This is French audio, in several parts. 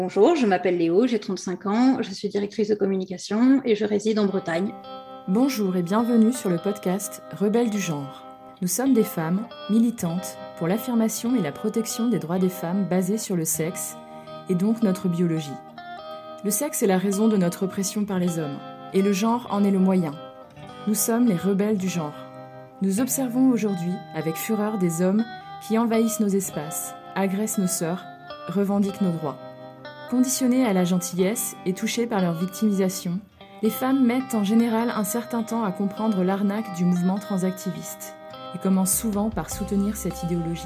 Bonjour, je m'appelle Léo, j'ai 35 ans, je suis directrice de communication et je réside en Bretagne. Bonjour et bienvenue sur le podcast Rebelles du genre. Nous sommes des femmes militantes pour l'affirmation et la protection des droits des femmes basés sur le sexe et donc notre biologie. Le sexe est la raison de notre oppression par les hommes et le genre en est le moyen. Nous sommes les rebelles du genre. Nous observons aujourd'hui avec fureur des hommes qui envahissent nos espaces, agressent nos sœurs, revendiquent nos droits. Conditionnées à la gentillesse et touchées par leur victimisation, les femmes mettent en général un certain temps à comprendre l'arnaque du mouvement transactiviste et commencent souvent par soutenir cette idéologie.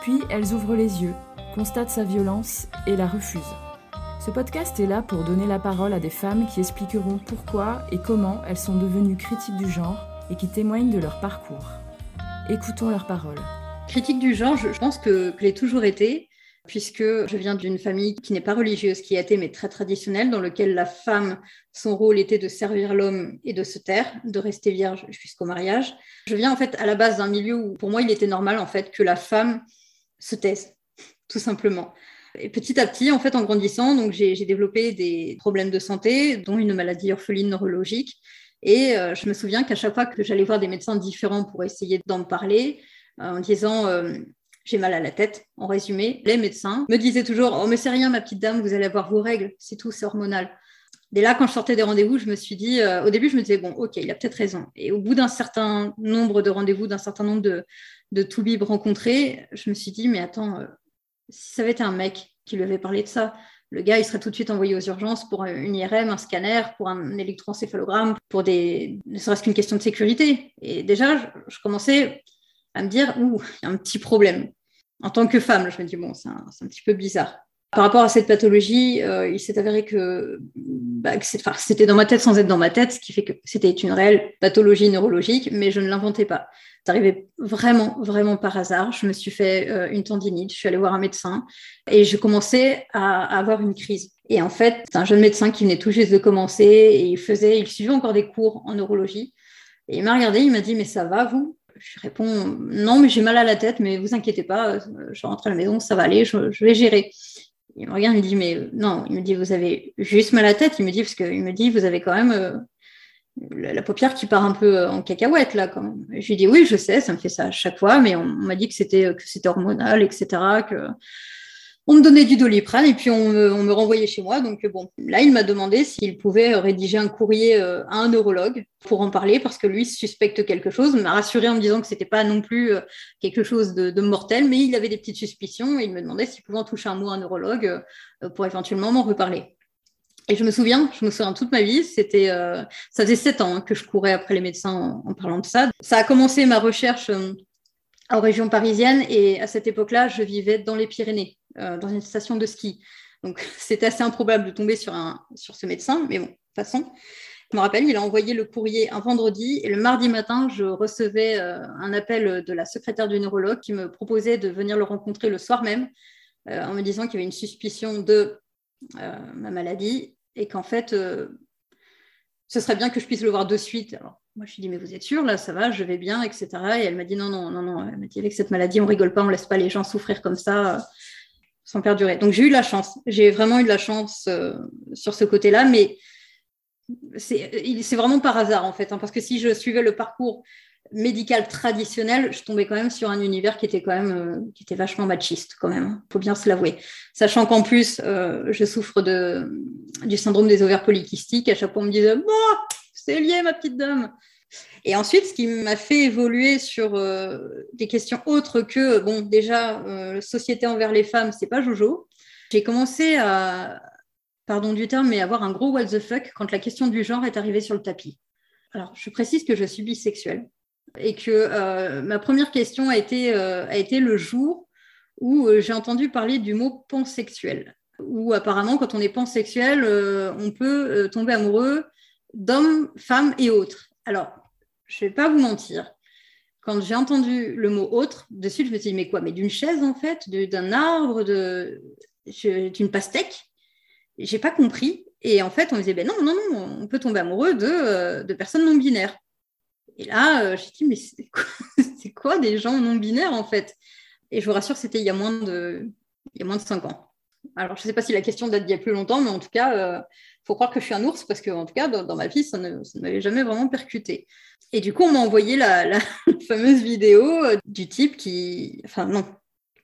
Puis elles ouvrent les yeux, constatent sa violence et la refusent. Ce podcast est là pour donner la parole à des femmes qui expliqueront pourquoi et comment elles sont devenues critiques du genre et qui témoignent de leur parcours. Écoutons leurs paroles. Critique du genre, je pense que, que l'ai toujours été, puisque je viens d'une famille qui n'est pas religieuse, qui a été mais très traditionnelle, dans laquelle la femme, son rôle était de servir l'homme et de se taire, de rester vierge jusqu'au mariage. Je viens en fait à la base d'un milieu où pour moi il était normal en fait que la femme se taise, tout simplement. Et petit à petit, en fait, en grandissant, donc j'ai développé des problèmes de santé, dont une maladie orpheline neurologique. Et euh, je me souviens qu'à chaque fois que j'allais voir des médecins différents pour essayer d'en parler, euh, en disant euh, j'ai mal à la tête, en résumé, les médecins me disaient toujours Oh, mais c'est rien, ma petite dame, vous allez avoir vos règles, c'est tout, c'est hormonal. Dès là, quand je sortais des rendez-vous, je me suis dit, au début, je me disais, bon, ok, il a peut-être raison. Et au bout d'un certain nombre de rendez-vous, d'un certain nombre de, de toubibs rencontrés, je me suis dit, mais attends, si ça avait été un mec qui lui avait parlé de ça, le gars, il serait tout de suite envoyé aux urgences pour une IRM, un scanner, pour un électroencéphalogramme, pour des, ne serait-ce qu'une question de sécurité. Et déjà, je commençais à me dire, ouh, il y a un petit problème. En tant que femme, je me dis, bon, c'est un, petit peu bizarre. Par rapport à cette pathologie, euh, il s'est avéré que, bah, c'était dans ma tête sans être dans ma tête, ce qui fait que c'était une réelle pathologie neurologique, mais je ne l'inventais pas. C'est arrivé vraiment, vraiment par hasard. Je me suis fait euh, une tendinite, je suis allée voir un médecin et je commençais à, à avoir une crise. Et en fait, c'est un jeune médecin qui venait tout juste de commencer et il faisait, il suivait encore des cours en neurologie. Et il m'a regardé, il m'a dit, mais ça va, vous? Je réponds non, mais j'ai mal à la tête, mais vous inquiétez pas, je rentre à la maison, ça va aller, je, vais gérer. Il me regarde, il me dit mais non, il me dit vous avez juste mal à la tête, il me dit parce qu'il me dit vous avez quand même euh, la, paupière qui part un peu en cacahuète là quand même. Je lui dis oui, je sais, ça me fait ça à chaque fois, mais on, on m'a dit que c'était que c'était hormonal, etc. Que on me donnait du doliprane et puis on me, renvoyait chez moi. Donc bon, là, il m'a demandé s'il pouvait rédiger un courrier euh, à un neurologue pour en parler parce que lui suspecte quelque chose. Il m'a rassuré en me disant que c'était pas non plus euh, quelque chose de, mortel, mais il avait des petites suspicions et il me demandait s'il pouvait en toucher un mot à un neurologue euh, pour éventuellement m'en reparler. Et je me souviens, je me souviens toute ma vie, c'était, euh, ça faisait sept ans hein, que je courais après les médecins en, parlant de ça. Ça a commencé ma recherche en région parisienne et à cette époque-là, je vivais dans les Pyrénées euh, dans une station de ski. Donc, c'était assez improbable de tomber sur, un, sur ce médecin, mais bon, de toute façon. Je me rappelle, il a envoyé le courrier un vendredi et le mardi matin, je recevais euh, un appel de la secrétaire du neurologue qui me proposait de venir le rencontrer le soir même euh, en me disant qu'il y avait une suspicion de ma maladie et qu'en fait, ce serait bien que je puisse le voir de suite. Alors, moi, je lui ai dit, mais vous êtes sûr, là, ça va, je vais bien, etc. Et elle m'a dit, non, non, non, non. Elle m'a dit, avec cette maladie, on rigole pas, on laisse pas les gens souffrir comme ça sans perdurer. Donc j'ai eu la chance, j'ai vraiment eu de la chance euh, sur ce côté-là, mais c'est vraiment par hasard en fait, hein, parce que si je suivais le parcours médical traditionnel, je tombais quand même sur un univers qui était quand même euh, qui était vachement machiste quand même, faut bien se l'avouer. Sachant qu'en plus euh, je souffre de du syndrome des ovaires polykystiques, à chaque fois on me disait c'est lié ma petite dame. Et ensuite, ce qui m'a fait évoluer sur euh, des questions autres que, bon, déjà, euh, société envers les femmes, c'est pas Jojo. J'ai commencé à, pardon du terme, mais avoir un gros what the fuck quand la question du genre est arrivée sur le tapis. Alors, je précise que je suis bisexuelle et que euh, ma première question a été, a été le jour où j'ai entendu parler du mot pansexuel, où apparemment, quand on est pansexuel, on peut tomber amoureux d'hommes, femmes et autres. Alors, je ne vais pas vous mentir. Quand j'ai entendu le mot autre, de suite, je me suis dit, mais quoi Mais d'une chaise, en fait D'un arbre D'une pastèque? J'ai pas compris. Et en fait, on me disait, ben non, non, non, on peut tomber amoureux de, euh, personnes non binaires. Et là, euh, j'ai dit, mais c'est quoi, des gens non binaires, en fait? Et je vous rassure, c'était il y a moins de, il y a moins de 5 ans. Alors, je ne sais pas si la question date d'il y a plus longtemps, mais en tout cas, euh, faut croire que je suis un ours parce que, en tout cas, dans, ma vie, ça ne, m'avait jamais vraiment percuté. Et du coup, on m'a envoyé la, fameuse vidéo euh, du type qui. Enfin, non,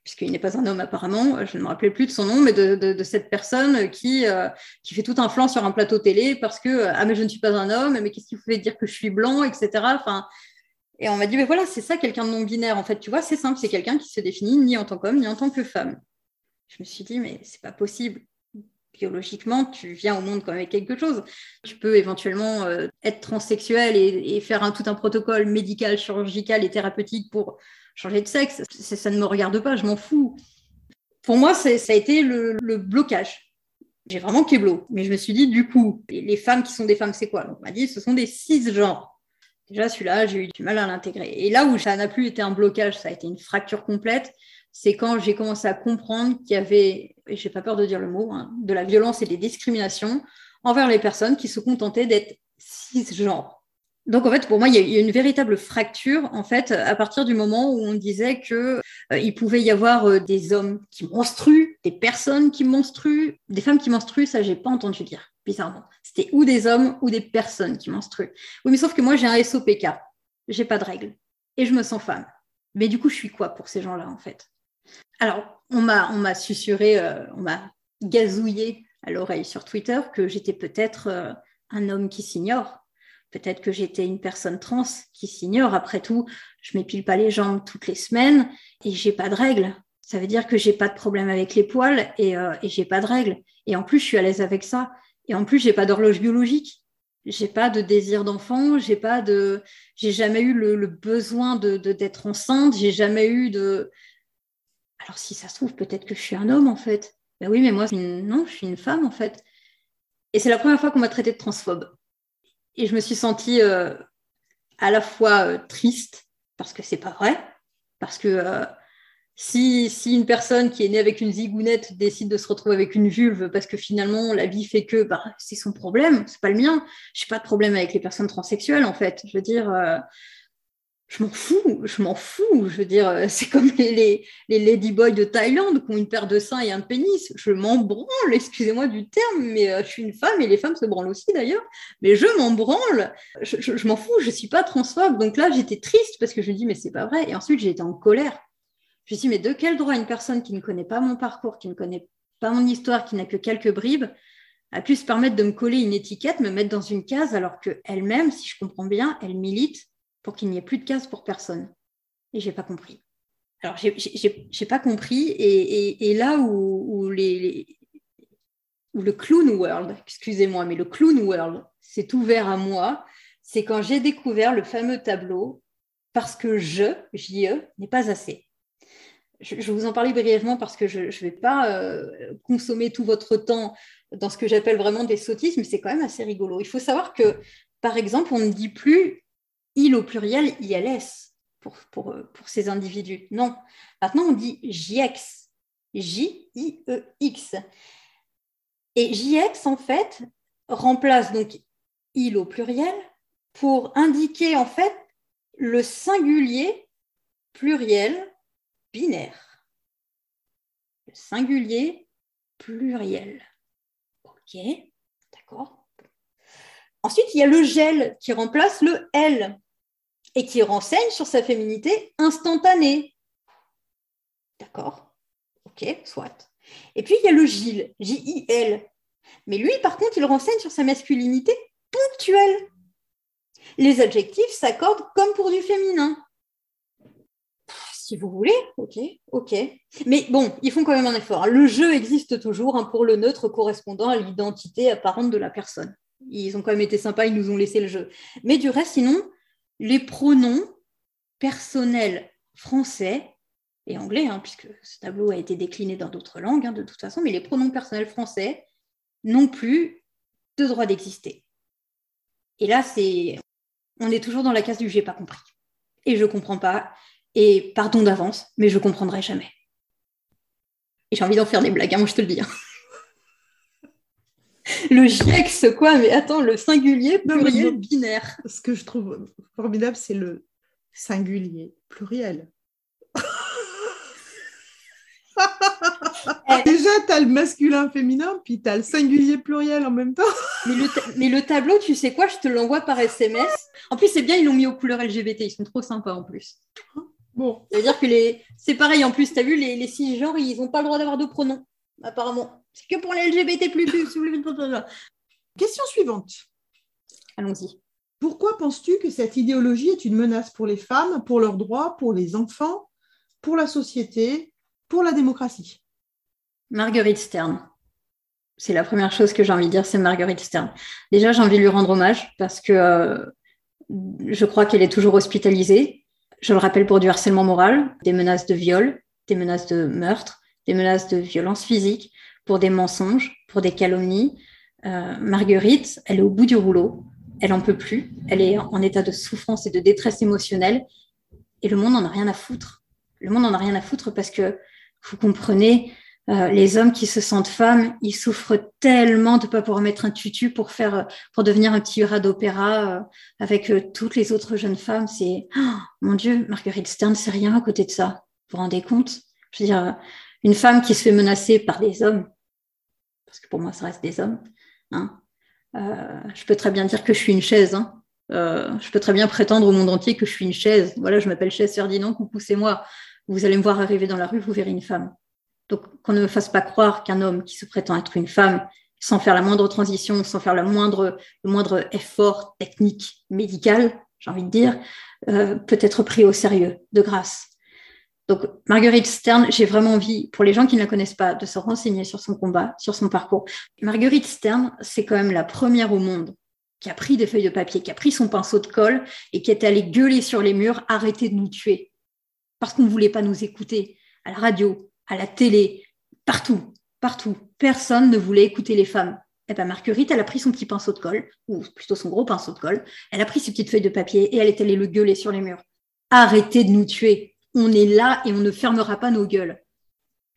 puisqu'il n'est pas un homme apparemment, je ne me rappelais plus de son nom, mais de, cette personne qui, euh, qui fait tout un flanc sur un plateau télé parce que ah mais je ne suis pas un homme, mais qu'est-ce qui vous fait dire que je suis blanc, etc. Enfin, et on m'a dit mais voilà c'est ça quelqu'un de non binaire en fait, tu vois c'est simple, c'est quelqu'un qui se définit ni en tant qu'homme ni en tant que femme. Je me suis dit mais c'est pas possible. Biologiquement, tu viens au monde quand avec quelque chose. Tu peux éventuellement euh, être transsexuel et, faire tout un protocole médical, chirurgical et thérapeutique pour changer de sexe, ça ne me regarde pas, je m'en fous. Pour moi, ça a été le, blocage. J'ai vraiment kéblo. Mais je me suis dit, du coup, les femmes qui sont des femmes, c'est quoi? On m'a dit, ce sont des cisgenres. Déjà, celui-là, j'ai eu du mal à l'intégrer. Et là où ça n'a plus été un blocage, ça a été une fracture complète, c'est quand j'ai commencé à comprendre qu'il y avait, et j'ai pas peur de dire le mot, hein, de la violence et des discriminations envers les personnes qui se contentaient d'être cisgenres. Donc en fait, pour moi, il y a une véritable fracture en fait à partir du moment où on disait que euh, il pouvait y avoir euh, des hommes qui menstruent, des personnes qui menstruent, des femmes qui menstruent, ça j'ai pas entendu dire bizarrement. C'était ou des hommes ou des personnes qui menstruent. Oui, mais sauf que moi j'ai un SOPK, j'ai pas de règles et je me sens femme. Mais du coup, je suis quoi pour ces gens-là en fait? Alors on m'a on m'a susurré, euh, on m'a gazouillé à l'oreille sur Twitter que j'étais peut-être un homme qui s'ignore Peut-être que j'étais une personne trans qui s'ignore. Après tout, je m'épile pas les jambes toutes les semaines et j'ai pas de règles. Ça veut dire que j'ai pas de problème avec les poils et, euh, et j'ai pas de règles. Et en plus, je suis à l'aise avec ça. Et en plus, j'ai pas d'horloge biologique. J'ai pas de désir d'enfant. J'ai pas de, j'ai jamais eu le, besoin de d'être enceinte. J'ai jamais eu de. Alors si ça se trouve, peut-être que je suis un homme en fait. Ben oui, mais moi, non, je suis une femme en fait. Et c'est la première fois qu'on m'a traité de transphobe. Et je me suis sentie euh, à la fois euh, triste, parce que c'est pas vrai, parce que euh, si, si, une personne qui est née avec une zigounette décide de se retrouver avec une vulve parce que finalement la vie fait que bah, c'est son problème, c'est pas le mien. Je n'ai pas de problème avec les personnes transsexuelles en fait. Je veux dire, je m'en fous, je m'en fous. Je veux dire, euh, c'est comme les, les, ladyboys de Thaïlande qui ont une paire de seins et un pénis. Je m'en branle, excusez-moi du terme, mais euh, je suis une femme et les femmes se branlent aussi d'ailleurs. Mais je m'en branle, je, m'en fous, je ne suis pas transphobe. Donc là, j'étais triste parce que je me dis, mais c'est pas vrai. Et ensuite, j'ai été en colère. Je me suis mais de quel droit une personne qui ne connaît pas mon parcours, qui ne connaît pas mon histoire, qui n'a que quelques bribes, a pu se permettre de me coller une étiquette, me mettre dans une case, alors qu'elle-même, si je comprends bien, elle milite pour qu'il n'y ait plus de cases pour personne. Et j'ai pas compris. Alors, j'ai pas compris. Et, là où, les, le clown world, excusez-moi, mais le clown world s'est ouvert à moi, c'est quand j'ai découvert le fameux tableau parce que je, JE, n'est pas assez. Je, vais vous en parler brièvement parce que je ne vais pas euh, consommer tout votre temps dans ce que j'appelle vraiment des sottises, mais c'est quand même assez rigolo. Il faut savoir que, par exemple, on ne dit plus il au pluriel ILS pour, pour, pour ces individus. Non. Maintenant, on dit JX. J-I-E-X. Et JX, en fait, remplace donc il au pluriel pour indiquer, en fait, le singulier pluriel binaire. Le singulier pluriel. OK, d'accord. Ensuite, il y a le gel qui remplace le L et qui renseigne sur sa féminité instantanée. D'accord Ok, soit. Et puis, il y a le Gilles, J-I-L. Mais lui, par contre, il renseigne sur sa masculinité ponctuelle. Les adjectifs s'accordent comme pour du féminin. Si vous voulez, ok, ok. Mais bon, ils font quand même un effort. Le jeu existe toujours hein, pour le neutre correspondant à l'identité apparente de la personne. Ils ont quand même été sympas, ils nous ont laissé le jeu. Mais du reste, sinon, les pronoms personnels français et anglais, hein, puisque ce tableau a été décliné dans d'autres langues hein, de toute façon, mais les pronoms personnels français n'ont plus de droit d'exister. Et là, c'est, on est toujours dans la case du j'ai pas compris. Et je comprends pas. Et pardon d'avance, mais je comprendrai jamais. Et j'ai envie d'en faire des blagues, hein, moi je te le dis le GIEX, quoi, mais attends, le singulier pluriel binaire. Ce que je trouve formidable, c'est le singulier pluriel. Eh. Déjà, tu as le masculin féminin, puis tu as le singulier pluriel en même temps. mais, le tableau, tu sais quoi, je te l'envoie par SMS. En plus, c'est bien, ils l'ont mis aux couleurs LGBT, ils sont trop sympas en plus. Bon. C'est-à-dire que les... c'est pareil en plus, tu as vu, les, les cisgenres, ils n'ont pas le droit d'avoir de pronoms, apparemment. C'est que pour les LGBT. Question suivante. Allons-y. Pourquoi penses-tu que cette idéologie est une menace pour les femmes, pour leurs droits, pour les enfants, pour la société, pour la démocratie? Marguerite Stern. C'est la première chose que j'ai envie de dire, c'est Marguerite Stern. Déjà, j'ai envie de lui rendre hommage parce que euh, je crois qu'elle est toujours hospitalisée. Je le rappelle pour du harcèlement moral, des menaces de viol, des menaces de meurtre, des menaces de violence physique, pour des mensonges, pour des calomnies. Euh, Marguerite, elle est au bout du rouleau, elle en peut plus, elle est en état de souffrance et de détresse émotionnelle, et le monde n'en a rien à foutre. Le monde n'en a rien à foutre parce que vous comprenez, euh, les hommes qui se sentent femmes, ils souffrent tellement de ne pas pouvoir mettre un tutu pour faire, pour devenir un petit rat d'opéra euh, avec toutes les autres jeunes femmes. C'est, oh, mon Dieu, Marguerite Stern, c'est rien à côté de ça. Vous vous rendez compte? Je veux dire, une femme qui se fait menacer par des hommes, parce que pour moi, ça reste des hommes, hein, euh, je peux très bien dire que je suis une chaise. Hein. Euh, je peux très bien prétendre au monde entier que je suis une chaise. Voilà, je m'appelle chaise Ferdinand, coucou, c'est moi. Vous allez me voir arriver dans la rue, vous verrez une femme. Donc, qu'on ne me fasse pas croire qu'un homme qui se prétend être une femme, sans faire la moindre transition, sans faire la moindre, le moindre effort technique, médical, j'ai envie de dire, euh, peut être pris au sérieux, de grâce. Donc, Marguerite Stern, j'ai vraiment envie, pour les gens qui ne la connaissent pas, de se renseigner sur son combat, sur son parcours. Marguerite Stern, c'est quand même la première au monde qui a pris des feuilles de papier, qui a pris son pinceau de colle et qui est allée gueuler sur les murs, arrêtez de nous tuer. Parce qu'on ne voulait pas nous écouter à la radio, à la télé, partout, partout. Personne ne voulait écouter les femmes. Eh bien Marguerite, elle a pris son petit pinceau de colle, ou plutôt son gros pinceau de colle, elle a pris ses petites feuilles de papier et elle est allée le gueuler sur les murs. Arrêtez de nous tuer on est là et on ne fermera pas nos gueules.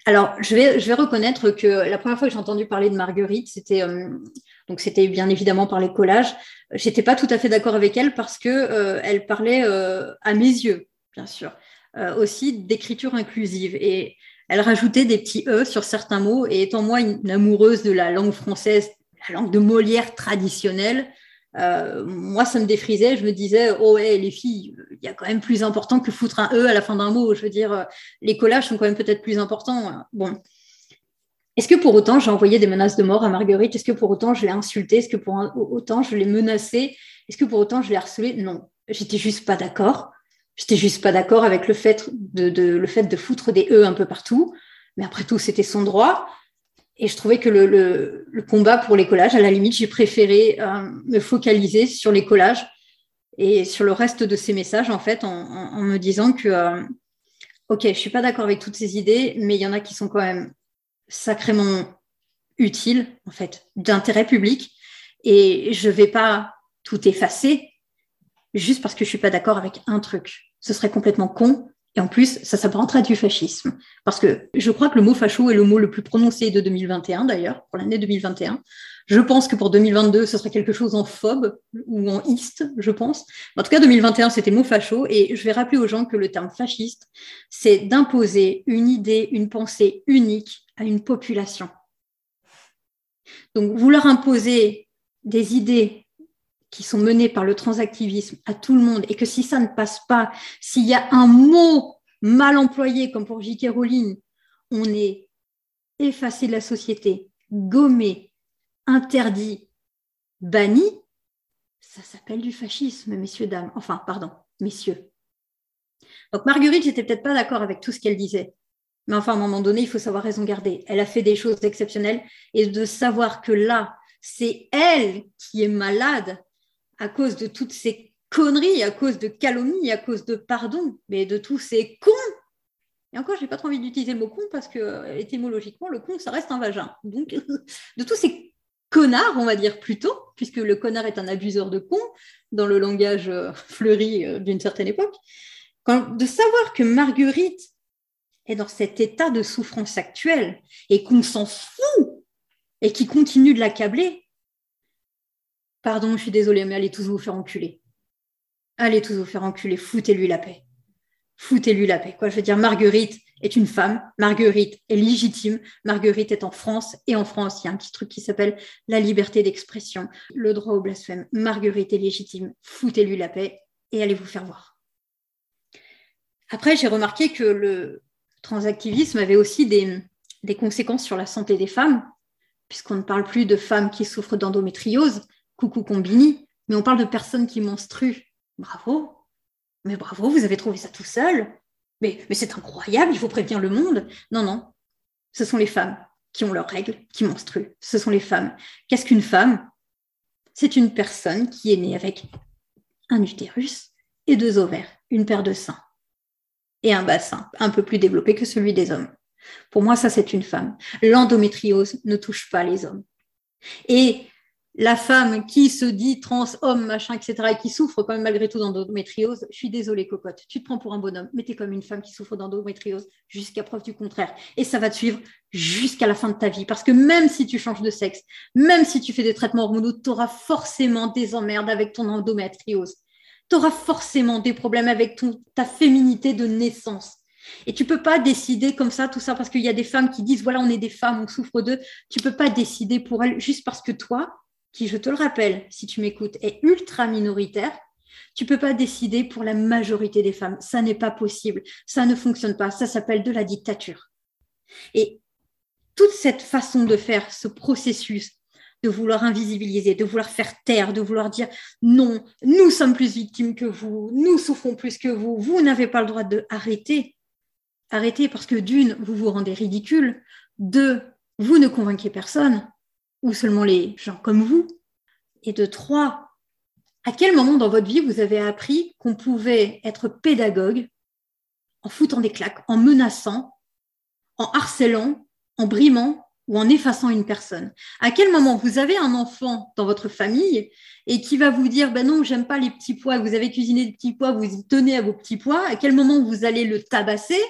Alors, je vais, je vais reconnaître que la première fois que j'ai entendu parler de Marguerite, c'était euh, donc c'était bien évidemment par les collages. J'étais pas tout à fait d'accord avec elle parce que euh, elle parlait euh, à mes yeux, bien sûr, aussi d'écriture inclusive et elle rajoutait des petits e sur certains mots. Et étant moi une amoureuse de la langue française, la langue de Molière traditionnelle, euh, moi, ça me défrisait. Je me disais, oh ouais, les filles, il y a quand même plus important que foutre un E à la fin d'un mot. Je veux dire, euh, les collages sont quand même peut-être plus importants. Bon. Est-ce que pour autant j'ai envoyé des menaces de mort à Marguerite? Est-ce que pour autant je l'ai insultée? Est-ce que pour autant je l'ai menacée? Est-ce que pour autant je l'ai harcelée? Non, j'étais juste pas d'accord. J'étais juste pas d'accord avec le fait de, le fait de foutre des E un peu partout. Mais après tout, c'était son droit. Et je trouvais que le, combat pour les collages, à la limite, j'ai préféré euh, me focaliser sur les collages et sur le reste de ces messages, en fait, en, me disant que, euh, OK, je ne suis pas d'accord avec toutes ces idées, mais il y en a qui sont quand même sacrément utiles, en fait, d'intérêt public. Et je ne vais pas tout effacer juste parce que je ne suis pas d'accord avec un truc. Ce serait complètement con et en plus, ça s'apparentera du fascisme. Parce que je crois que le mot facho est le mot le plus prononcé de 2021, d'ailleurs, pour l'année 2021. Je pense que pour 2022, ce serait quelque chose en phobe ou en iste, je pense. En tout cas, 2021, c'était mot facho. Et je vais rappeler aux gens que le terme fasciste, c'est d'imposer une idée, une pensée unique à une population. Donc, vouloir imposer des idées qui sont menées par le transactivisme à tout le monde et que si ça ne passe pas, s'il y a un mot mal employé, comme pour J.K. Rowling, on est effacé de la société, gommé, interdit, banni, ça s'appelle du fascisme, messieurs, dames. Enfin, pardon, messieurs. Donc Marguerite, j'étais peut-être pas d'accord avec tout ce qu'elle disait. Mais enfin, à un moment donné, il faut savoir raison garder. Elle a fait des choses exceptionnelles et de savoir que là, c'est elle qui est malade à cause de toutes ces conneries, à cause de calomnies, à cause de pardon, mais de tous ces cons. Et encore, je n'ai pas trop envie d'utiliser le mot con parce que euh, étymologiquement, le con, ça reste un vagin. Donc, de tous ces connards, on va dire plutôt, puisque le connard est un abuseur de con dans le langage euh, fleuri euh, d'une certaine époque, de savoir que Marguerite est dans cet état de souffrance actuelle et qu'on s'en fout et qui continue de l'accabler, Pardon, je suis désolée, mais allez tous vous faire enculer. Allez tous vous faire enculer, foutez-lui la paix. foutez-lui la paix. Quoi. Je veux dire, Marguerite est une femme, Marguerite est légitime, Marguerite est en France, et en France, il y a un petit truc qui s'appelle la liberté d'expression, le droit au blasphème. Marguerite est légitime, foutez-lui la paix et allez vous faire voir. Après, j'ai remarqué que le transactivisme avait aussi des, des conséquences sur la santé des femmes, puisqu'on ne parle plus de femmes qui souffrent d'endométriose, coucou combini, mais on parle de personnes qui menstruent. Bravo, mais bravo, vous avez trouvé ça tout seul. Mais, mais c'est incroyable, il faut prévenir le monde. Non, non, ce sont les femmes qui ont leurs règles, qui menstruent. Ce sont les femmes. Qu'est-ce qu'une femme? C'est une personne qui est née avec un utérus et deux ovaires, une paire de seins et un bassin un peu plus développé que celui des hommes. Pour moi, ça, c'est une femme. L'endométriose ne touche pas les hommes. Et la femme qui se dit trans, homme, machin, etc., et qui souffre quand même malgré tout d'endométriose, je suis désolée, cocotte, tu te prends pour un bonhomme, mais tu es comme une femme qui souffre d'endométriose jusqu'à preuve du contraire. Et ça va te suivre jusqu'à la fin de ta vie. Parce que même si tu changes de sexe, même si tu fais des traitements hormonaux, tu auras forcément des emmerdes avec ton endométriose. Tu auras forcément des problèmes avec ta féminité de naissance. Et tu peux pas décider comme ça, tout ça, parce qu'il y a des femmes qui disent, voilà, on est des femmes, on souffre d'eux. Tu peux pas décider pour elles juste parce que toi, qui, je te le rappelle, si tu m'écoutes, est ultra minoritaire, tu peux pas décider pour la majorité des femmes. Ça n'est pas possible. Ça ne fonctionne pas. Ça s'appelle de la dictature. Et toute cette façon de faire, ce processus de vouloir invisibiliser, de vouloir faire taire, de vouloir dire non, nous sommes plus victimes que vous, nous souffrons plus que vous, vous n'avez pas le droit de arrêter. Arrêtez parce que d'une, vous vous rendez ridicule, deux, vous ne convainquez personne, ou seulement les gens comme vous? Et de trois, à quel moment dans votre vie vous avez appris qu'on pouvait être pédagogue en foutant des claques, en menaçant, en harcelant, en brimant ou en effaçant une personne? À quel moment vous avez un enfant dans votre famille et qui va vous dire ben non, j'aime pas les petits pois, vous avez cuisiné des petits pois, vous y tenez à vos petits pois, à quel moment vous allez le tabasser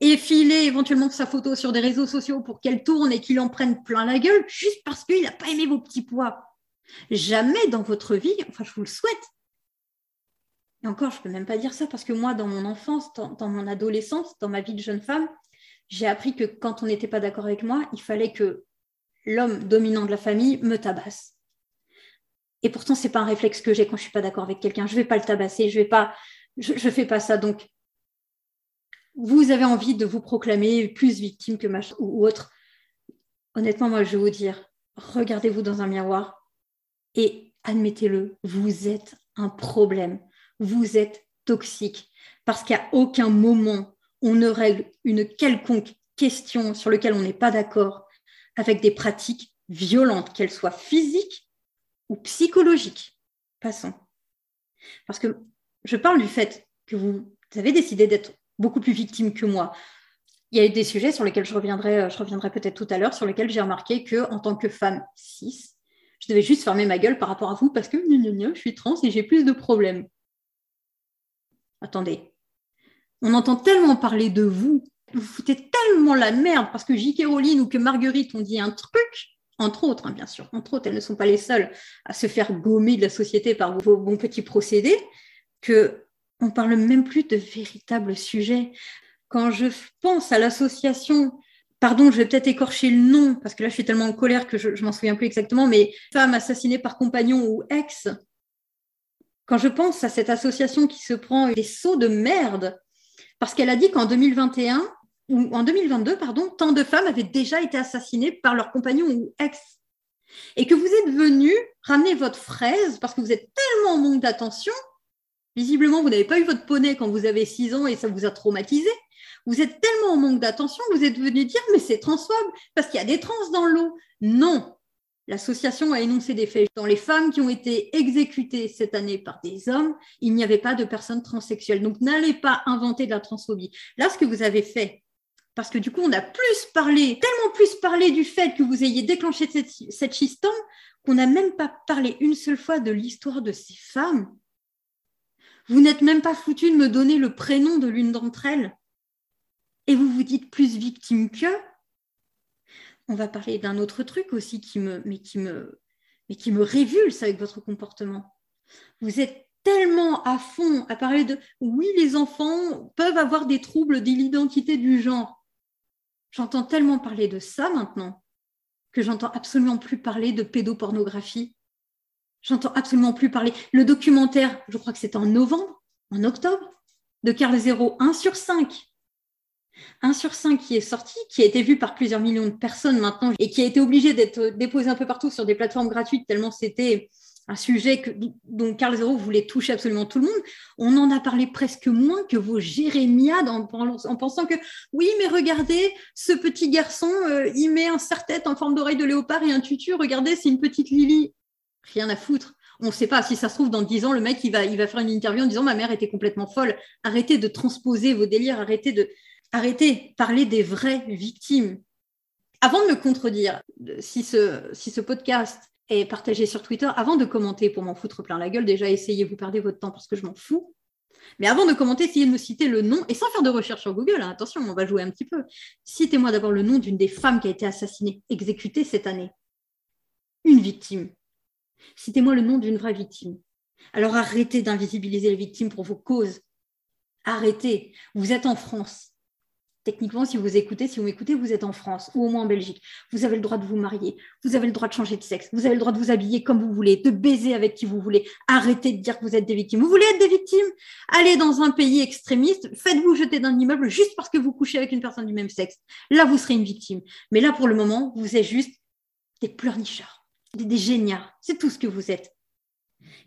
et filer éventuellement sa photo sur des réseaux sociaux pour qu'elle tourne et qu'il en prenne plein la gueule juste parce qu'il n'a pas aimé vos petits pois. Jamais dans votre vie, enfin je vous le souhaite. Et encore, je ne peux même pas dire ça parce que moi, dans mon enfance, dans, mon adolescence, dans ma vie de jeune femme, j'ai appris que quand on n'était pas d'accord avec moi, il fallait que l'homme dominant de la famille me tabasse. Et pourtant, ce n'est pas un réflexe que j'ai quand je ne suis pas d'accord avec quelqu'un. Je ne vais pas le tabasser, je je fais pas ça. Donc, vous avez envie de vous proclamer plus victime que machin ou autre, honnêtement, moi, je vais vous dire, regardez-vous dans un miroir et admettez-le, vous êtes un problème, vous êtes toxique, parce qu'à aucun moment on ne règle une quelconque question sur laquelle on n'est pas d'accord avec des pratiques violentes, qu'elles soient physiques ou psychologiques. Passons. Parce que je parle du fait que vous avez décidé d'être beaucoup plus victime que moi. Il y a eu des sujets sur lesquels je reviendrai, euh, je reviendrai peut-être tout à l'heure, sur lesquels j'ai remarqué que en tant que femme cis, je devais juste fermer ma gueule par rapport à vous parce que je suis trans et j'ai plus de problèmes. Attendez, on entend tellement parler de vous, vous foutez tellement la merde parce que J.K. Rowling ou que Marguerite ont dit un truc, entre autres, hein, bien sûr, entre autres, elles ne sont pas les seules à se faire gommer de la société par vos bons petits procédés, que on parle même plus de véritables sujets. Quand je pense à l'association, pardon, je vais peut-être écorcher le nom, parce que là, je suis tellement en colère que je ne m'en souviens plus exactement, mais femme assassinée par compagnon ou ex, quand je pense à cette association qui se prend des sauts de merde, parce qu'elle a dit qu'en 2021, ou en 2022, pardon, tant de femmes avaient déjà été assassinées par leur compagnon ou ex. Et que vous êtes venu ramener votre fraise parce que vous êtes tellement en manque d'attention Visiblement, vous n'avez pas eu votre poney quand vous avez 6 ans et ça vous a traumatisé. Vous êtes tellement en manque d'attention que vous êtes venu dire mais c'est transphobe parce qu'il y a des trans dans l'eau. Non, L'association a énoncé des faits. Dans les femmes qui ont été exécutées cette année par des hommes, il n'y avait pas de personnes transsexuelles. Donc n'allez pas inventer de la transphobie. Là, ce que vous avez fait, parce que du coup, on a plus parlé, tellement plus parlé du fait que vous ayez déclenché cette, cette qu'on n'a même pas parlé une seule fois de l'histoire de ces femmes vous n'êtes même pas foutu de me donner le prénom de l'une d'entre elles. Et vous vous dites plus victime qu'eux. On va parler d'un autre truc aussi qui me, qui me, mais qui me révulse avec votre comportement. Vous êtes tellement à fond à parler de oui, les enfants peuvent avoir des troubles de l'identité du genre. J'entends tellement parler de ça maintenant que j'entends absolument plus parler de pédopornographie. J'entends absolument plus parler. Le documentaire, je crois que c'était en novembre, en octobre, de Carl Zéro, 1 sur 5. 1 sur 5 qui est sorti, qui a été vu par plusieurs millions de personnes maintenant et qui a été obligé d'être déposé un peu partout sur des plateformes gratuites tellement c'était un sujet que, dont Carl Zero voulait toucher absolument tout le monde. On en a parlé presque moins que vos jérémiades en, en pensant que oui, mais regardez, ce petit garçon, euh, il met un serre-tête en forme d'oreille de léopard et un tutu. Regardez, c'est une petite Lily. Rien à foutre. On ne sait pas si ça se trouve dans 10 ans, le mec il va, il faire une interview en disant ma mère était complètement folle. Arrêtez de transposer vos délires, arrêtez de arrêtez, parler des vraies victimes. Avant de me contredire, si ce, podcast et partagez sur Twitter avant de commenter pour m'en foutre plein la gueule. Déjà, essayez, vous perdez votre temps parce que je m'en fous. Mais avant de commenter, essayez de me citer le nom, et sans faire de recherche sur Google, hein, attention, on va jouer un petit peu. Citez-moi d'abord le nom d'une des femmes qui a été assassinée, exécutée cette année. Une victime. Citez-moi le nom d'une vraie victime. Alors arrêtez d'invisibiliser les victimes pour vos causes. Arrêtez. Vous êtes en France. Techniquement, si vous écoutez, si vous m'écoutez, vous êtes en France ou au moins en Belgique. Vous avez le droit de vous marier, vous avez le droit de changer de sexe, vous avez le droit de vous habiller comme vous voulez, de baiser avec qui vous voulez. Arrêtez de dire que vous êtes des victimes. Vous voulez être des victimes? Allez dans un pays extrémiste, faites-vous jeter d'un immeuble juste parce que vous couchez avec une personne du même sexe. Là, vous serez une victime. Mais là, pour le moment, vous êtes juste des pleurnichards, des, des. C'est tout ce que vous êtes.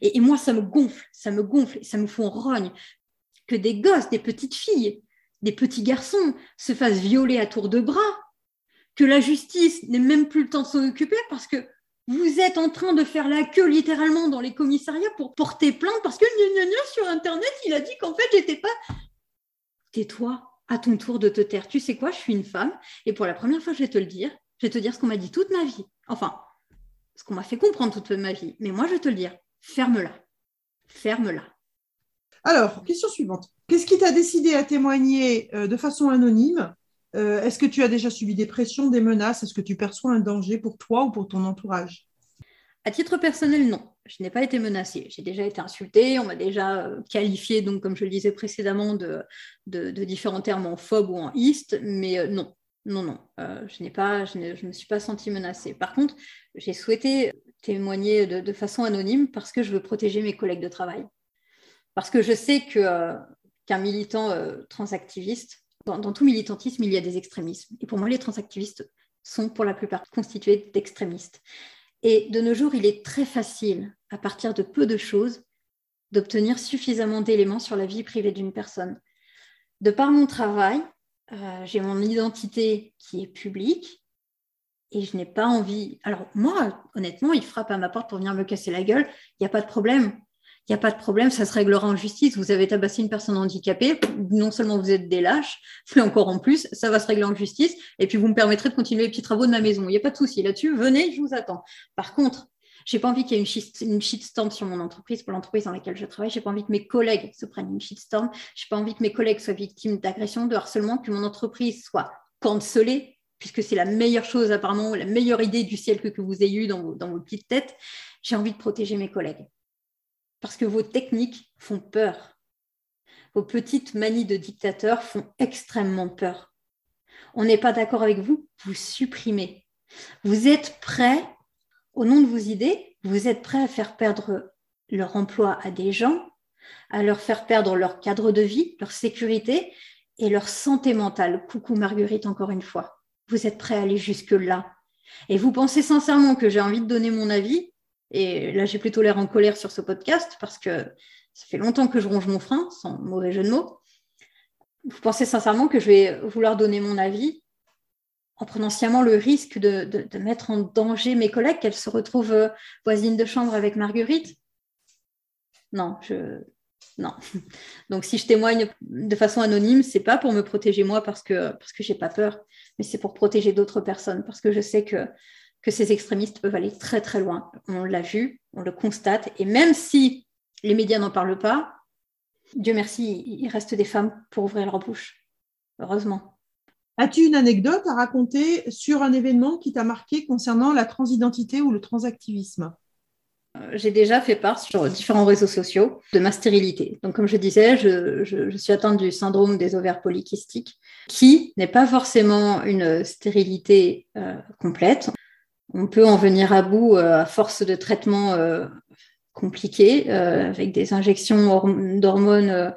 Et, moi, ça me gonfle, ça me gonfle, ça me fout en rogne que des gosses, des petites filles, des petits garçons se fassent violer à tour de bras, que la justice n'ait même plus le temps de s'en occuper parce que vous êtes en train de faire la queue littéralement dans les commissariats pour porter plainte parce que sur Internet, il a dit qu'en fait, j'étais pas. Tais-toi, à ton tour de te taire. Tu sais quoi, je suis une femme et pour la première fois, je vais te le dire. Je vais te dire ce qu'on m'a dit toute ma vie. Enfin, ce qu'on m'a fait comprendre toute ma vie. Mais moi, je vais te le dire. Ferme-la. Ferme-la. Alors, question suivante. Qu'est-ce qui t'a décidé à témoigner euh, de façon anonyme? Euh, Est-ce que tu as déjà subi des pressions, des menaces? Est-ce que tu perçois un danger pour toi ou pour ton entourage? À titre personnel, non. Je n'ai pas été menacée. J'ai déjà été insultée. On m'a déjà euh, qualifiée, donc, comme je le disais précédemment, de, de, différents termes en phobe ou en iste. Mais non, non, non. je n'ai pas, je ne me suis pas sentie menacée. Par contre, j'ai souhaité témoigner de façon anonyme parce que je veux protéger mes collègues de travail. Parce que je sais que, euh, qu'un militant euh, transactiviste, dans, tout militantisme, il y a des extrémismes. Et pour moi, les transactivistes sont pour la plupart constitués d'extrémistes. Et de nos jours, il est très facile, à partir de peu de choses, d'obtenir suffisamment d'éléments sur la vie privée d'une personne. De par mon travail, euh, j'ai mon identité qui est publique et je n'ai pas envie. Alors moi, honnêtement, il frappe à ma porte pour venir me casser la gueule, il n'y a pas de problème il n'y a pas de problème, ça se réglera en justice. Vous avez tabassé une personne handicapée, non seulement vous êtes des lâches, mais encore en plus, ça va se régler en justice. Et puis vous me permettrez de continuer les petits travaux de ma maison. Il n'y a pas de souci là-dessus. Venez, je vous attends. Par contre, j'ai pas envie qu'il y ait une, une shitstorm sur mon entreprise, pour l'entreprise dans laquelle je travaille. J'ai pas envie que mes collègues se prennent une shitstorm. J'ai pas envie que mes collègues soient victimes d'agression, de harcèlement, que mon entreprise soit cancelée, puisque c'est la meilleure chose, apparemment, la meilleure idée du ciel que, que vous ayez eue dans vos, dans vos petites têtes. J'ai envie de protéger mes collègues parce que vos techniques font peur. Vos petites manies de dictateur font extrêmement peur. On n'est pas d'accord avec vous, vous supprimez. Vous êtes prêt, au nom de vos idées, vous êtes prêt à faire perdre leur emploi à des gens, à leur faire perdre leur cadre de vie, leur sécurité et leur santé mentale. Coucou Marguerite, encore une fois. Vous êtes prêt à aller jusque-là. Et vous pensez sincèrement que j'ai envie de donner mon avis et là, j'ai plutôt l'air en colère sur ce podcast parce que ça fait longtemps que je ronge mon frein, sans mauvais jeu de mots. Vous pensez sincèrement que je vais vouloir donner mon avis en prenant sciemment le risque de, mettre en danger mes collègues, qu'elles se retrouvent euh, voisines de chambre avec Marguerite? Non, je, non. Donc si je témoigne de façon anonyme, c'est pas pour me protéger moi parce que parce que j'ai pas peur, mais c'est pour protéger d'autres personnes parce que je sais que que ces extrémistes peuvent aller très très loin. On l'a vu, on le constate, et même si les médias n'en parlent pas, Dieu merci, il reste des femmes pour ouvrir leur bouche. Heureusement. As-tu une anecdote à raconter sur un événement qui t'a marqué concernant la transidentité ou le transactivisme? J'ai déjà fait part sur différents réseaux sociaux de ma stérilité. Donc, comme je disais, je, suis atteinte du syndrome des ovaires polykystiques, qui n'est pas forcément une stérilité euh, complète. On peut en venir à bout euh, à force de traitements euh, compliqués, avec des injections d'hormones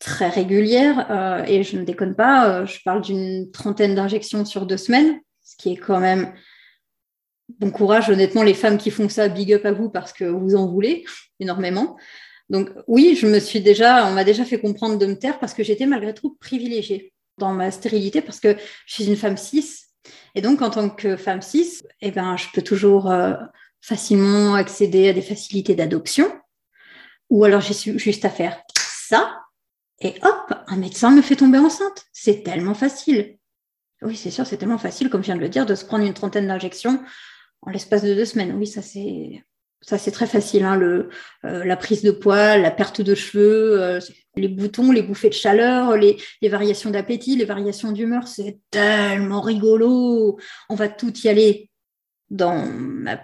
très régulières. et je ne déconne pas, je parle d'une trentaine d'injections sur deux semaines, ce qui est quand même bon courage, honnêtement, les femmes qui font ça, big up à vous parce que vous en voulez énormément. Donc oui, je me suis déjà, on m'a déjà fait comprendre de me taire parce que j'étais malgré tout privilégiée dans ma stérilité parce que je suis une femme cis. Et donc en tant que femme cis, eh ben, je peux toujours euh, facilement accéder à des facilités d'adoption. Ou alors j'ai juste à faire ça et hop, un médecin me fait tomber enceinte. C'est tellement facile. Oui, c'est sûr, c'est tellement facile, comme je viens de le dire, de se prendre une trentaine d'injections en l'espace de deux semaines. Oui, ça c'est ça c'est très facile. Hein, le, euh, la prise de poids, la perte de cheveux, euh, les boutons, les bouffées de chaleur, les, les variations d'appétit, les variations d'humeur, c'est tellement rigolo. On va tout y aller. Dans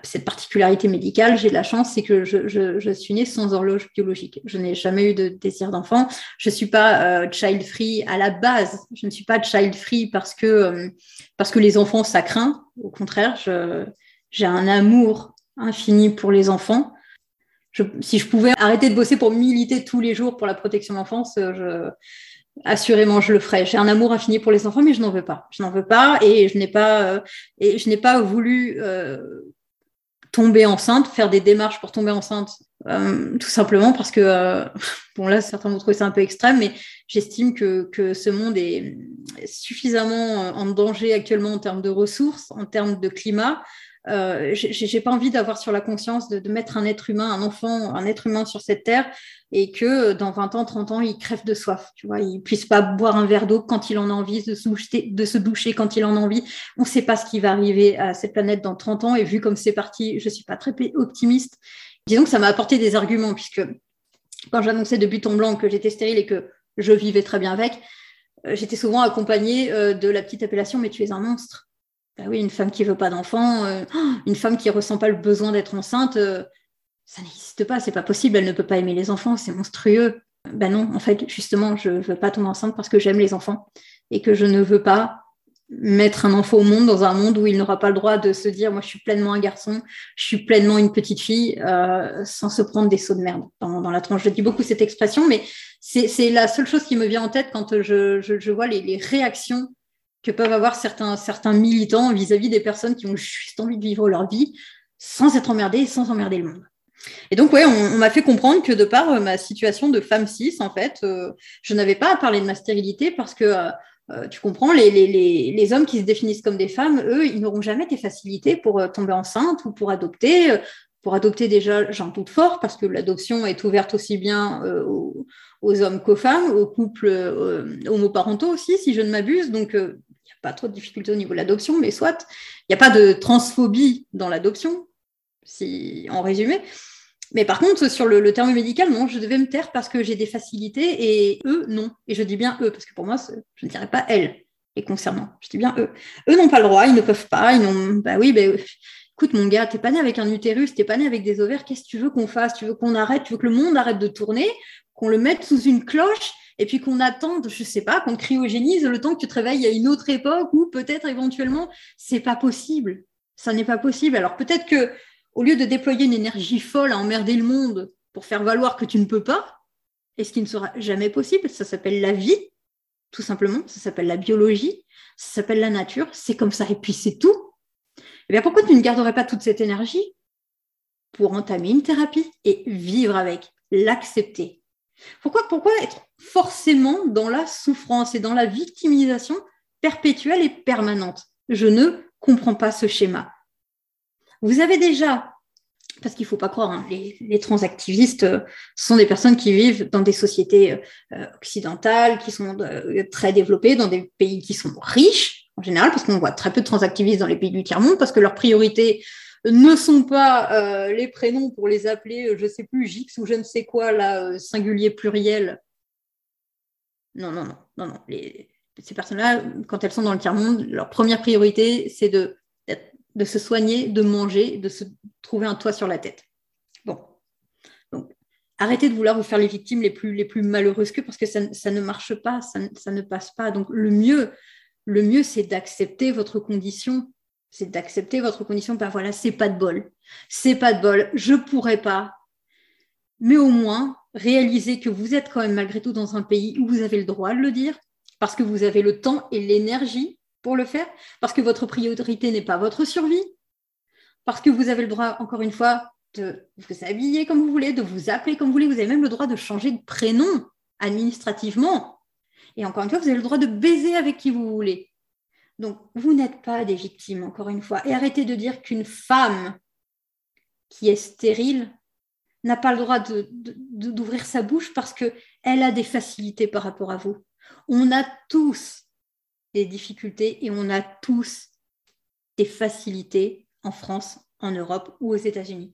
cette particularité médicale, j'ai de la chance, c'est que je, suis née sans horloge biologique. Je n'ai jamais eu de désir d'enfant. Je suis pas euh, child free à la base. Je ne suis pas child free parce que parce que les enfants ça craint. Au contraire, j'ai un amour infini pour les enfants. si je pouvais arrêter de bosser pour militer tous les jours pour la protection de l'enfance, je, assurément je le ferais. J'ai un amour infini pour les enfants, mais je n'en veux pas. Je n'en veux pas et je n'ai pas euh, voulu euh, tomber enceinte, faire des démarches pour tomber enceinte, euh, tout simplement parce que bon là certains vont trouver ça un peu extrême, mais j'estime que ce monde est suffisamment en danger actuellement en termes de ressources, en termes de climat, euh, j'ai pas envie d'avoir sur la conscience de, mettre un être humain, un enfant, un être humain sur cette terre et que dans 20 ans, 30 ans, il crève de soif, tu vois, il puisse pas boire un verre d'eau quand il en a envie, de se, boucher, de se doucher quand il en a envie. On ne sait pas ce qui va arriver à cette planète dans 30 ans et vu comme c'est parti, je suis pas très optimiste. Disons que ça m'a apporté des arguments puisque quand j'annonçais de but en blanc que j'étais stérile et que je vivais très bien avec, euh, j'étais souvent accompagnée euh, de la petite appellation mais tu es un monstre bah oui, une femme qui veut pas d'enfant, euh, une femme qui ressent pas le besoin d'être enceinte, euh, ça n'existe pas, c'est pas possible, elle ne peut pas aimer les enfants, c'est monstrueux. Ben non, en fait, justement, je veux pas tomber enceinte parce que j'aime les enfants et que je ne veux pas mettre un enfant au monde dans un monde où il n'aura pas le droit de se dire moi je suis pleinement un garçon, je suis pleinement une petite fille, euh, sans se prendre des sauts de merde dans, la tranche. Je dis beaucoup cette expression, mais c'est la seule chose qui me vient en tête quand je, vois les réactions que peuvent avoir certains, certains militants vis-à-vis des personnes qui ont juste envie de vivre leur vie sans être emmerdées et sans emmerder le monde. Et donc, ouais, on, m'a fait comprendre que de par euh, ma situation de femme cis, en fait, euh, je n'avais pas à parler de ma stérilité parce que, euh, tu comprends, les, les, les, hommes qui se définissent comme des femmes, eux, ils n'auront jamais des facilités pour tomber enceinte ou pour adopter. Pour adopter, déjà, j'en doute fort parce que l'adoption est ouverte aussi bien aux, aux, hommes qu'aux femmes, aux couples homoparentaux aussi, si je ne m'abuse. Donc, pas trop de difficultés au niveau de l'adoption, mais soit. Il n'y a pas de transphobie dans l'adoption, si en résumé. Mais par contre, sur le, terme médical, non, je devais me taire parce que j'ai des facilités et eux, non. Et je dis bien eux, parce que pour moi, je ne dirais pas elles et concernant. Je dis bien eux. Eux n'ont pas le droit, ils ne peuvent pas, ils n'ont. Bah oui, bah, écoute, mon gars, t'es pas né avec un utérus, t'es pas né avec des ovaires, qu'est-ce que tu veux qu'on fasse? Tu veux qu'on arrête? Tu veux que le monde arrête de tourner? Qu'on le mette sous une cloche? Et puis qu'on attende, je sais pas, qu'on cryogénise le temps que tu te réveilles à une autre époque où peut-être éventuellement c'est pas possible. Ça n'est pas possible. Alors peut-être que au lieu de déployer une énergie folle à emmerder le monde pour faire valoir que tu ne peux pas, et ce qui ne sera jamais possible, ça s'appelle la vie, tout simplement, ça s'appelle la biologie, ça s'appelle la nature, c'est comme ça, et puis c'est tout. Eh bien, pourquoi tu ne garderais pas toute cette énergie? Pour entamer une thérapie et vivre avec, l'accepter pourquoi, être forcément dans la souffrance et dans la victimisation perpétuelle et permanente? Je ne comprends pas ce schéma. Vous avez déjà, parce qu'il ne faut pas croire, hein, les, transactivistes euh, sont des personnes qui vivent dans des sociétés euh, occidentales, qui sont euh, très développées, dans des pays qui sont riches en général, parce qu'on voit très peu de transactivistes dans les pays du tiers-monde, parce que leur priorité, ne sont pas euh, les prénoms pour les appeler, euh, je ne sais plus, Gix ou je ne sais quoi, là, euh, singulier pluriel. Non, non, non, non, non. ces personnes-là, quand elles sont dans le tiers-monde, leur première priorité, c'est de, se soigner, de manger, de se trouver un toit sur la tête. Bon. arrêtez de vouloir vous faire les victimes les plus, les plus malheureuses que parce que ça, ne marche pas, ça, ça, ne passe pas. Donc le mieux, le mieux, c'est d'accepter votre condition. C'est d'accepter votre condition. Ben voilà, c'est pas de bol. C'est pas de bol. Je pourrais pas. Mais au moins, réaliser que vous êtes quand même malgré tout dans un pays où vous avez le droit de le dire, parce que vous avez le temps et l'énergie pour le faire, parce que votre priorité n'est pas votre survie, parce que vous avez le droit, encore une fois, de vous habiller comme vous voulez, de vous appeler comme vous voulez. Vous avez même le droit de changer de prénom administrativement. Et encore une fois, vous avez le droit de baiser avec qui vous voulez. Donc, vous n'êtes pas des victimes, encore une fois. Et arrêtez de dire qu'une femme qui est stérile n'a pas le droit d'ouvrir sa bouche parce qu'elle a des facilités par rapport à vous. On a tous des difficultés et on a tous des facilités en France, en Europe ou aux États-Unis.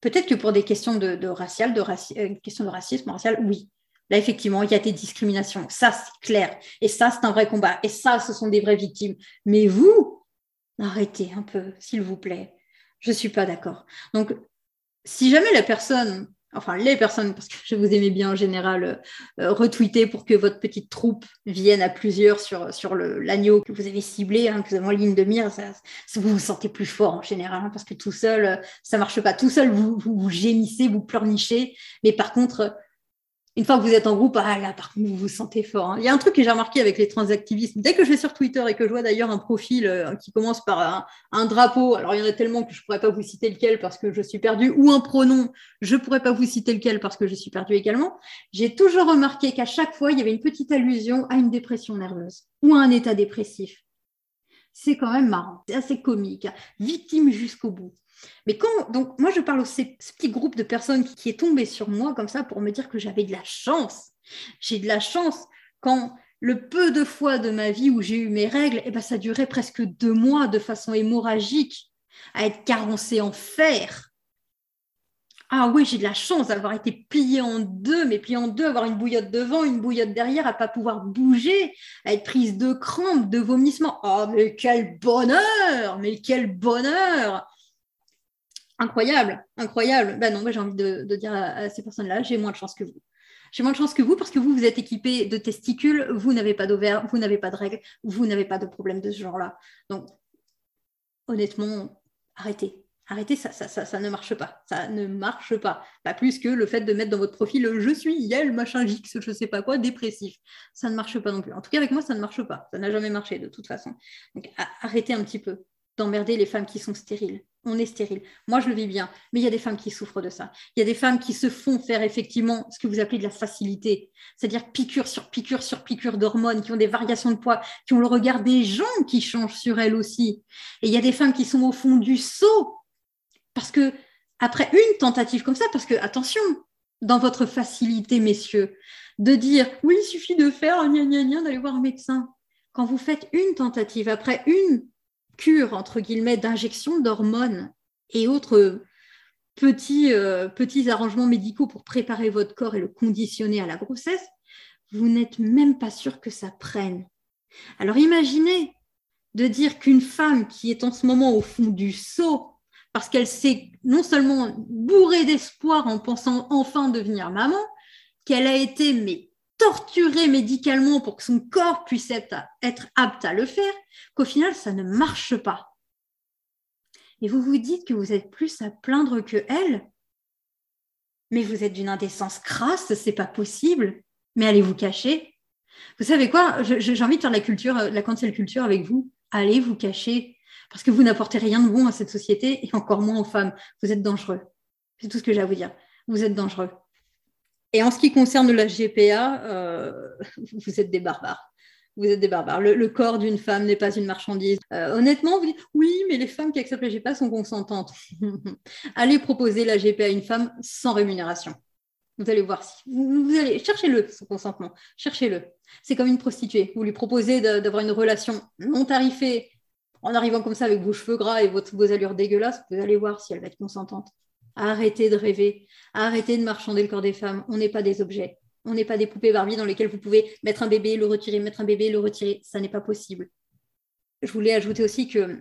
Peut-être que pour des questions de, racial, de euh, questions de racisme racial, oui. Là, effectivement, il y a des discriminations. Ça, c'est clair. Et ça, c'est un vrai combat. Et ça, ce sont des vraies victimes. Mais vous, arrêtez un peu, s'il vous plaît. Je ne suis pas d'accord. Donc, si jamais la personne enfin les personnes, parce que je vous aimais bien en général, euh, euh, retweeter pour que votre petite troupe vienne à plusieurs sur, sur l'agneau que vous avez ciblé, hein, que vous avez en ligne de mire, ça, vous vous sentez plus fort en général, hein, parce que tout seul, euh, ça marche pas. Tout seul, vous, vous gémissez, vous pleurnichez, mais par contre, une fois que vous êtes en groupe, ah là, par contre, vous vous sentez fort. Hein. Il y a un truc que j'ai remarqué avec les transactivistes. Dès que je vais sur Twitter et que je vois d'ailleurs un profil euh, qui commence par un, drapeau, alors il y en a tellement que je ne pourrais pas vous citer lequel parce que je suis perdu, ou un pronom, je ne pourrais pas vous citer lequel parce que je suis perdu également. J'ai toujours remarqué qu'à chaque fois, il y avait une petite allusion à une dépression nerveuse ou à un état dépressif. C'est quand même marrant, c'est assez comique, victime jusqu'au bout. Mais quand, donc, moi, je parle de ce petit groupe de personnes qui, est tombé sur moi comme ça pour me dire que j'avais de la chance. J'ai de la chance quand le peu de fois de ma vie où j'ai eu mes règles, eh ben, ça durait presque deux mois de façon hémorragique à être carencée en fer. Ah oui, j'ai de la chance d'avoir été pliée en deux, mais pliée en deux, avoir une bouillotte devant, une bouillotte derrière, à pas pouvoir bouger, à être prise de crampes, de vomissements. Oh, mais quel bonheur Mais quel bonheur incroyable, incroyable. Ben non, j'ai envie de, dire à, ces personnes-là, j'ai moins de chance que vous. J'ai moins de chance que vous parce que vous, vous êtes équipé de testicules, vous n'avez pas d'ovaires, vous n'avez pas de règles, vous n'avez pas de problème de ce genre-là. Donc, honnêtement, arrêtez. Arrêtez, ça, ça, ça, ne marche pas. Ça ne marche pas. Pas plus que le fait de mettre dans votre profil je suis Yel, machin X, je sais pas quoi, dépressif. Ça ne marche pas non plus. En tout cas, avec moi, ça ne marche pas. Ça n'a jamais marché de toute façon. Donc, arrêtez un petit peu d'emmerder les femmes qui sont stériles. On est stérile. Moi, je le vis bien, mais il y a des femmes qui souffrent de ça. Il y a des femmes qui se font faire effectivement ce que vous appelez de la facilité, c'est-à-dire piqûre sur piqûre sur piqûre d'hormones, qui ont des variations de poids, qui ont le regard des gens qui changent sur elles aussi. Et il y a des femmes qui sont au fond du seau, parce que après une tentative comme ça, parce que attention, dans votre facilité, messieurs, de dire oui, il suffit de faire d'aller voir un médecin. Quand vous faites une tentative, après une cure, entre guillemets, d'injection d'hormones et autres petits, euh, petits arrangements médicaux pour préparer votre corps et le conditionner à la grossesse, vous n'êtes même pas sûr que ça prenne. Alors imaginez de dire qu'une femme qui est en ce moment au fond du seau, parce qu'elle s'est non seulement bourrée d'espoir en pensant enfin devenir maman, qu'elle a été mais torturer médicalement pour que son corps puisse être, apte à le faire, qu'au final, ça ne marche pas. Et vous vous dites que vous êtes plus à plaindre que elle Mais vous êtes d'une indécence crasse, c'est pas possible. Mais allez vous cacher? Vous savez quoi? J'ai envie de faire la culture, la cancel culture avec vous. Allez vous cacher? Parce que vous n'apportez rien de bon à cette société et encore moins aux femmes. Vous êtes dangereux. C'est tout ce que j'ai à vous dire. Vous êtes dangereux. Et en ce qui concerne la GPA, euh, vous êtes des barbares. Vous êtes des barbares. Le, corps d'une femme n'est pas une marchandise. Euh, honnêtement, vous dites oui, mais les femmes qui acceptent la GPA sont consentantes. allez proposer la GPA à une femme sans rémunération. Vous allez voir si. Vous, allez cherchez-le, son consentement. Cherchez-le. C'est comme une prostituée. Vous lui proposez d'avoir une relation non tarifée en arrivant comme ça avec vos cheveux gras et votre, vos allures dégueulasses. Vous allez voir si elle va être consentante. Arrêtez de rêver, arrêtez de marchander le corps des femmes. On n'est pas des objets. On n'est pas des poupées Barbie dans lesquelles vous pouvez mettre un bébé, le retirer, mettre un bébé, le retirer. Ça n'est pas possible. Je voulais ajouter aussi que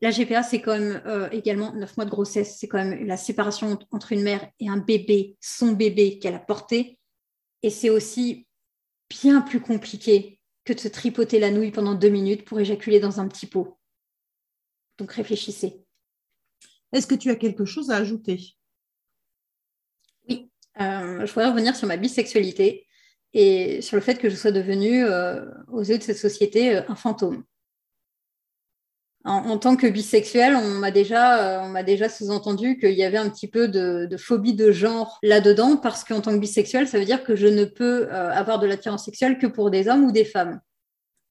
la GPA, c'est quand même euh, également neuf mois de grossesse, c'est quand même la séparation entre une mère et un bébé, son bébé qu'elle a porté. Et c'est aussi bien plus compliqué que de se tripoter la nouille pendant deux minutes pour éjaculer dans un petit pot. Donc réfléchissez. Est-ce que tu as quelque chose à ajouter? Oui, euh, je voudrais revenir sur ma bisexualité et sur le fait que je sois devenue, euh, aux yeux de cette société, un fantôme. En, tant que bisexuel, on m'a déjà, euh, sous-entendu qu'il y avait un petit peu de, phobie de genre là-dedans, parce qu'en tant que bisexuel, ça veut dire que je ne peux euh, avoir de l'attirance sexuelle que pour des hommes ou des femmes.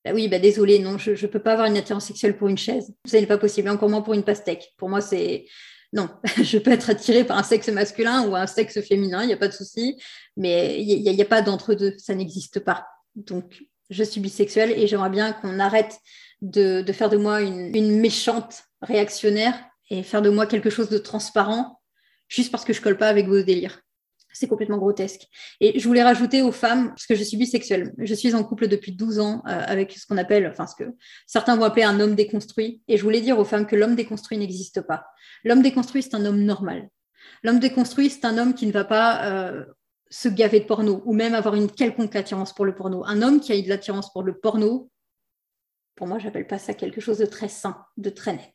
Bah oui, bah désolé, non, je ne peux pas avoir une attirance sexuelle pour une chaise. Ce n'est pas possible, encore moins pour une pastèque. Pour moi, c'est. Non, je peux être attirée par un sexe masculin ou un sexe féminin, il n'y a pas de souci, mais il n'y a, pas d'entre-deux, ça n'existe pas. Donc, je suis bisexuelle et j'aimerais bien qu'on arrête de, faire de moi une, méchante réactionnaire et faire de moi quelque chose de transparent juste parce que je colle pas avec vos délires. C'est complètement grotesque. Et je voulais rajouter aux femmes, parce que je suis bisexuelle, je suis en couple depuis 12 ans euh, avec ce qu'on appelle, enfin ce que certains vont appeler un homme déconstruit. Et je voulais dire aux femmes que l'homme déconstruit n'existe pas. L'homme déconstruit, c'est un homme normal. L'homme déconstruit, c'est un homme qui ne va pas euh, se gaver de porno ou même avoir une quelconque attirance pour le porno. Un homme qui a eu de l'attirance pour le porno, pour moi, j'appelle pas ça quelque chose de très sain, de très net.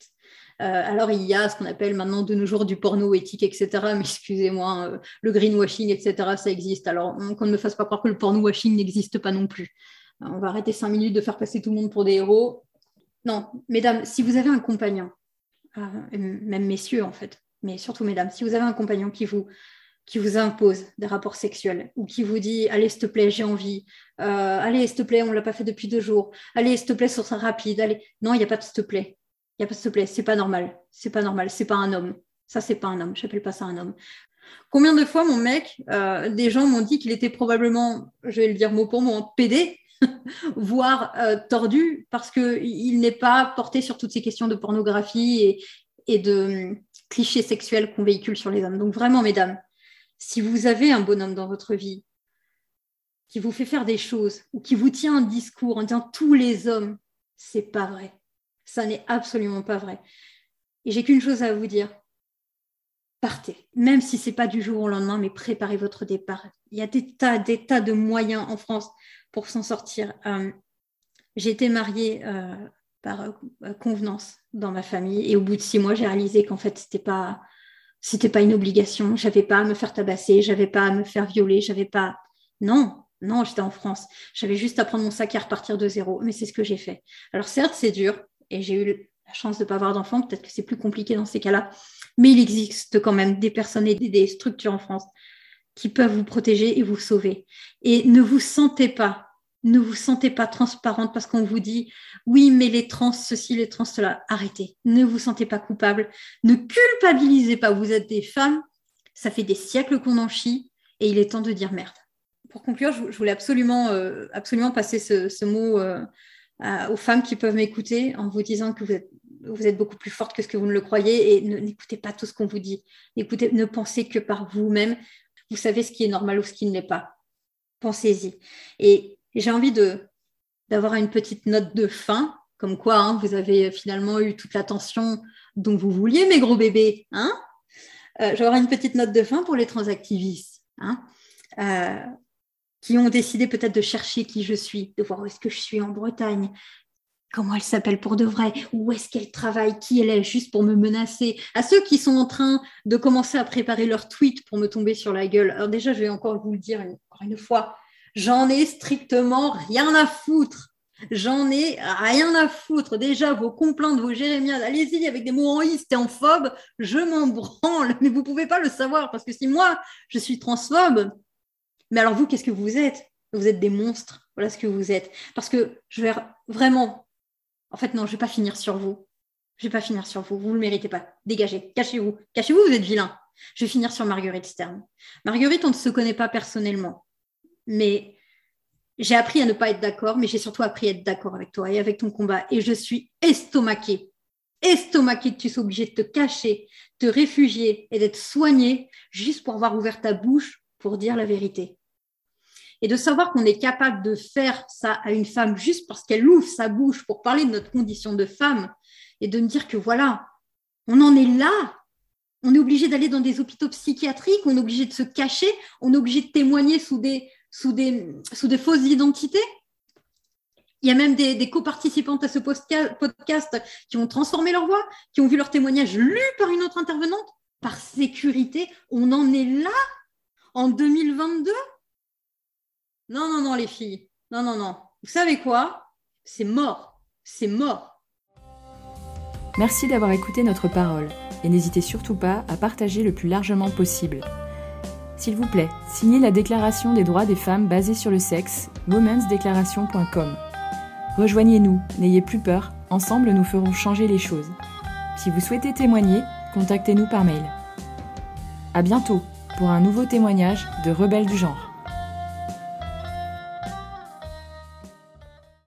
Euh, alors, il y a ce qu'on appelle maintenant de nos jours du porno éthique, etc. Mais excusez-moi, euh, le greenwashing, etc., ça existe. Alors, qu'on ne me fasse pas croire que le porno washing n'existe pas non plus. Euh, on va arrêter cinq minutes de faire passer tout le monde pour des héros. Non, mesdames, si vous avez un compagnon, même messieurs en fait, mais surtout mesdames, si vous avez un compagnon qui vous qui vous impose des rapports sexuels ou qui vous dit allez s'il te plaît j'ai envie allez s'il te plaît on l'a pas fait depuis deux jours allez s'il te plaît sur ça rapide allez non il n'y a pas de s'il te plaît il y a pas s'il te plaît c'est pas normal. C'est pas normal c'est pas un homme. Ça c'est pas un homme. J'appelle pas ça un homme. Combien de fois mon mec euh, des gens m'ont dit qu'il était probablement je vais le dire mot pour mot pédé voire euh, tordu parce que il n'est pas porté sur toutes ces questions de pornographie et, et de hum, clichés sexuels qu'on véhicule sur les hommes. Donc vraiment mesdames si vous avez un bonhomme dans votre vie qui vous fait faire des choses ou qui vous tient un discours en disant tous les hommes, c'est pas vrai. Ça n'est absolument pas vrai. Et j'ai qu'une chose à vous dire. Partez, même si c'est pas du jour au lendemain, mais préparez votre départ. Il y a des tas, des tas de moyens en France pour s'en sortir. Euh, j'ai été mariée euh, par euh, convenance dans ma famille et au bout de six mois, j'ai réalisé qu'en fait, c'était pas, pas une obligation. J'avais pas à me faire tabasser, j'avais pas à me faire violer, j'avais pas. Non, non, j'étais en France. J'avais juste à prendre mon sac et à repartir de zéro. Mais c'est ce que j'ai fait. Alors certes, c'est dur et j'ai eu la chance de ne pas avoir d'enfant. Peut-être que c'est plus compliqué dans ces cas-là. Mais il existe quand même des personnes et des structures en France qui peuvent vous protéger et vous sauver. Et ne vous sentez pas ne vous sentez pas transparente parce qu'on vous dit oui, mais les trans, ceci, les trans, cela. Arrêtez. Ne vous sentez pas coupable. Ne culpabilisez pas. Vous êtes des femmes. Ça fait des siècles qu'on en chie et il est temps de dire merde. Pour conclure, je voulais absolument, euh, absolument passer ce, mot euh, aux femmes qui peuvent m'écouter en vous disant que vous êtes, beaucoup plus forte que ce que vous ne le croyez et n'écoutez pas tout ce qu'on vous dit. Écoutez, ne pensez que par vous-même. Vous savez ce qui est normal ou ce qui ne l'est pas. Pensez-y. Et j'ai envie d'avoir une petite note de fin, comme quoi hein, vous avez finalement eu toute l'attention dont vous vouliez, mes gros bébés. Hein euh, J'aurai une petite note de fin pour les transactivistes hein euh, qui ont décidé peut-être de chercher qui je suis, de voir où est-ce que je suis en Bretagne, comment elle s'appelle pour de vrai, où est-ce qu'elle travaille, qui elle est, juste pour me menacer, à ceux qui sont en train de commencer à préparer leur tweet pour me tomber sur la gueule. Alors déjà, je vais encore vous le dire encore une fois, J'en ai strictement rien à foutre. J'en ai rien à foutre. Déjà, vos complaintes, vos jérémiades, allez-y avec des mots en et en phobe, je m'en branle. Mais vous ne pouvez pas le savoir parce que si moi, je suis transphobe, mais alors vous, qu'est-ce que vous êtes? Vous êtes des monstres. Voilà ce que vous êtes. Parce que je vais vraiment. En fait, non, je ne vais pas finir sur vous. Je ne vais pas finir sur vous. Vous ne le méritez pas. Dégagez. Cachez-vous. Cachez-vous, vous êtes vilain. Je vais finir sur Marguerite Stern. Marguerite, on ne se connaît pas personnellement mais j'ai appris à ne pas être d'accord, mais j'ai surtout appris à être d'accord avec toi et avec ton combat. Et je suis estomaquée, estomaquée que tu sois obligé de te cacher, te réfugier et d'être soignée juste pour avoir ouvert ta bouche pour dire la vérité. Et de savoir qu'on est capable de faire ça à une femme juste parce qu'elle ouvre sa bouche pour parler de notre condition de femme et de me dire que voilà, on en est là. On est obligé d'aller dans des hôpitaux psychiatriques, on est obligé de se cacher, on est obligé de témoigner sous des, sous des, sous des fausses identités. Il y a même des, des coparticipantes à ce podcast qui ont transformé leur voix, qui ont vu leur témoignage lu par une autre intervenante. Par sécurité, on en est là en 2022 Non, non, non, les filles. Non, non, non. Vous savez quoi? C'est mort. C'est mort. Merci d'avoir écouté notre parole et n'hésitez surtout pas à partager le plus largement possible. S'il vous plaît, signez la Déclaration des droits des femmes basée sur le sexe, womensdeclaration.com. Rejoignez-nous, n'ayez plus peur, ensemble nous ferons changer les choses. Si vous souhaitez témoigner, contactez-nous par mail. À bientôt pour un nouveau témoignage de Rebelles du genre.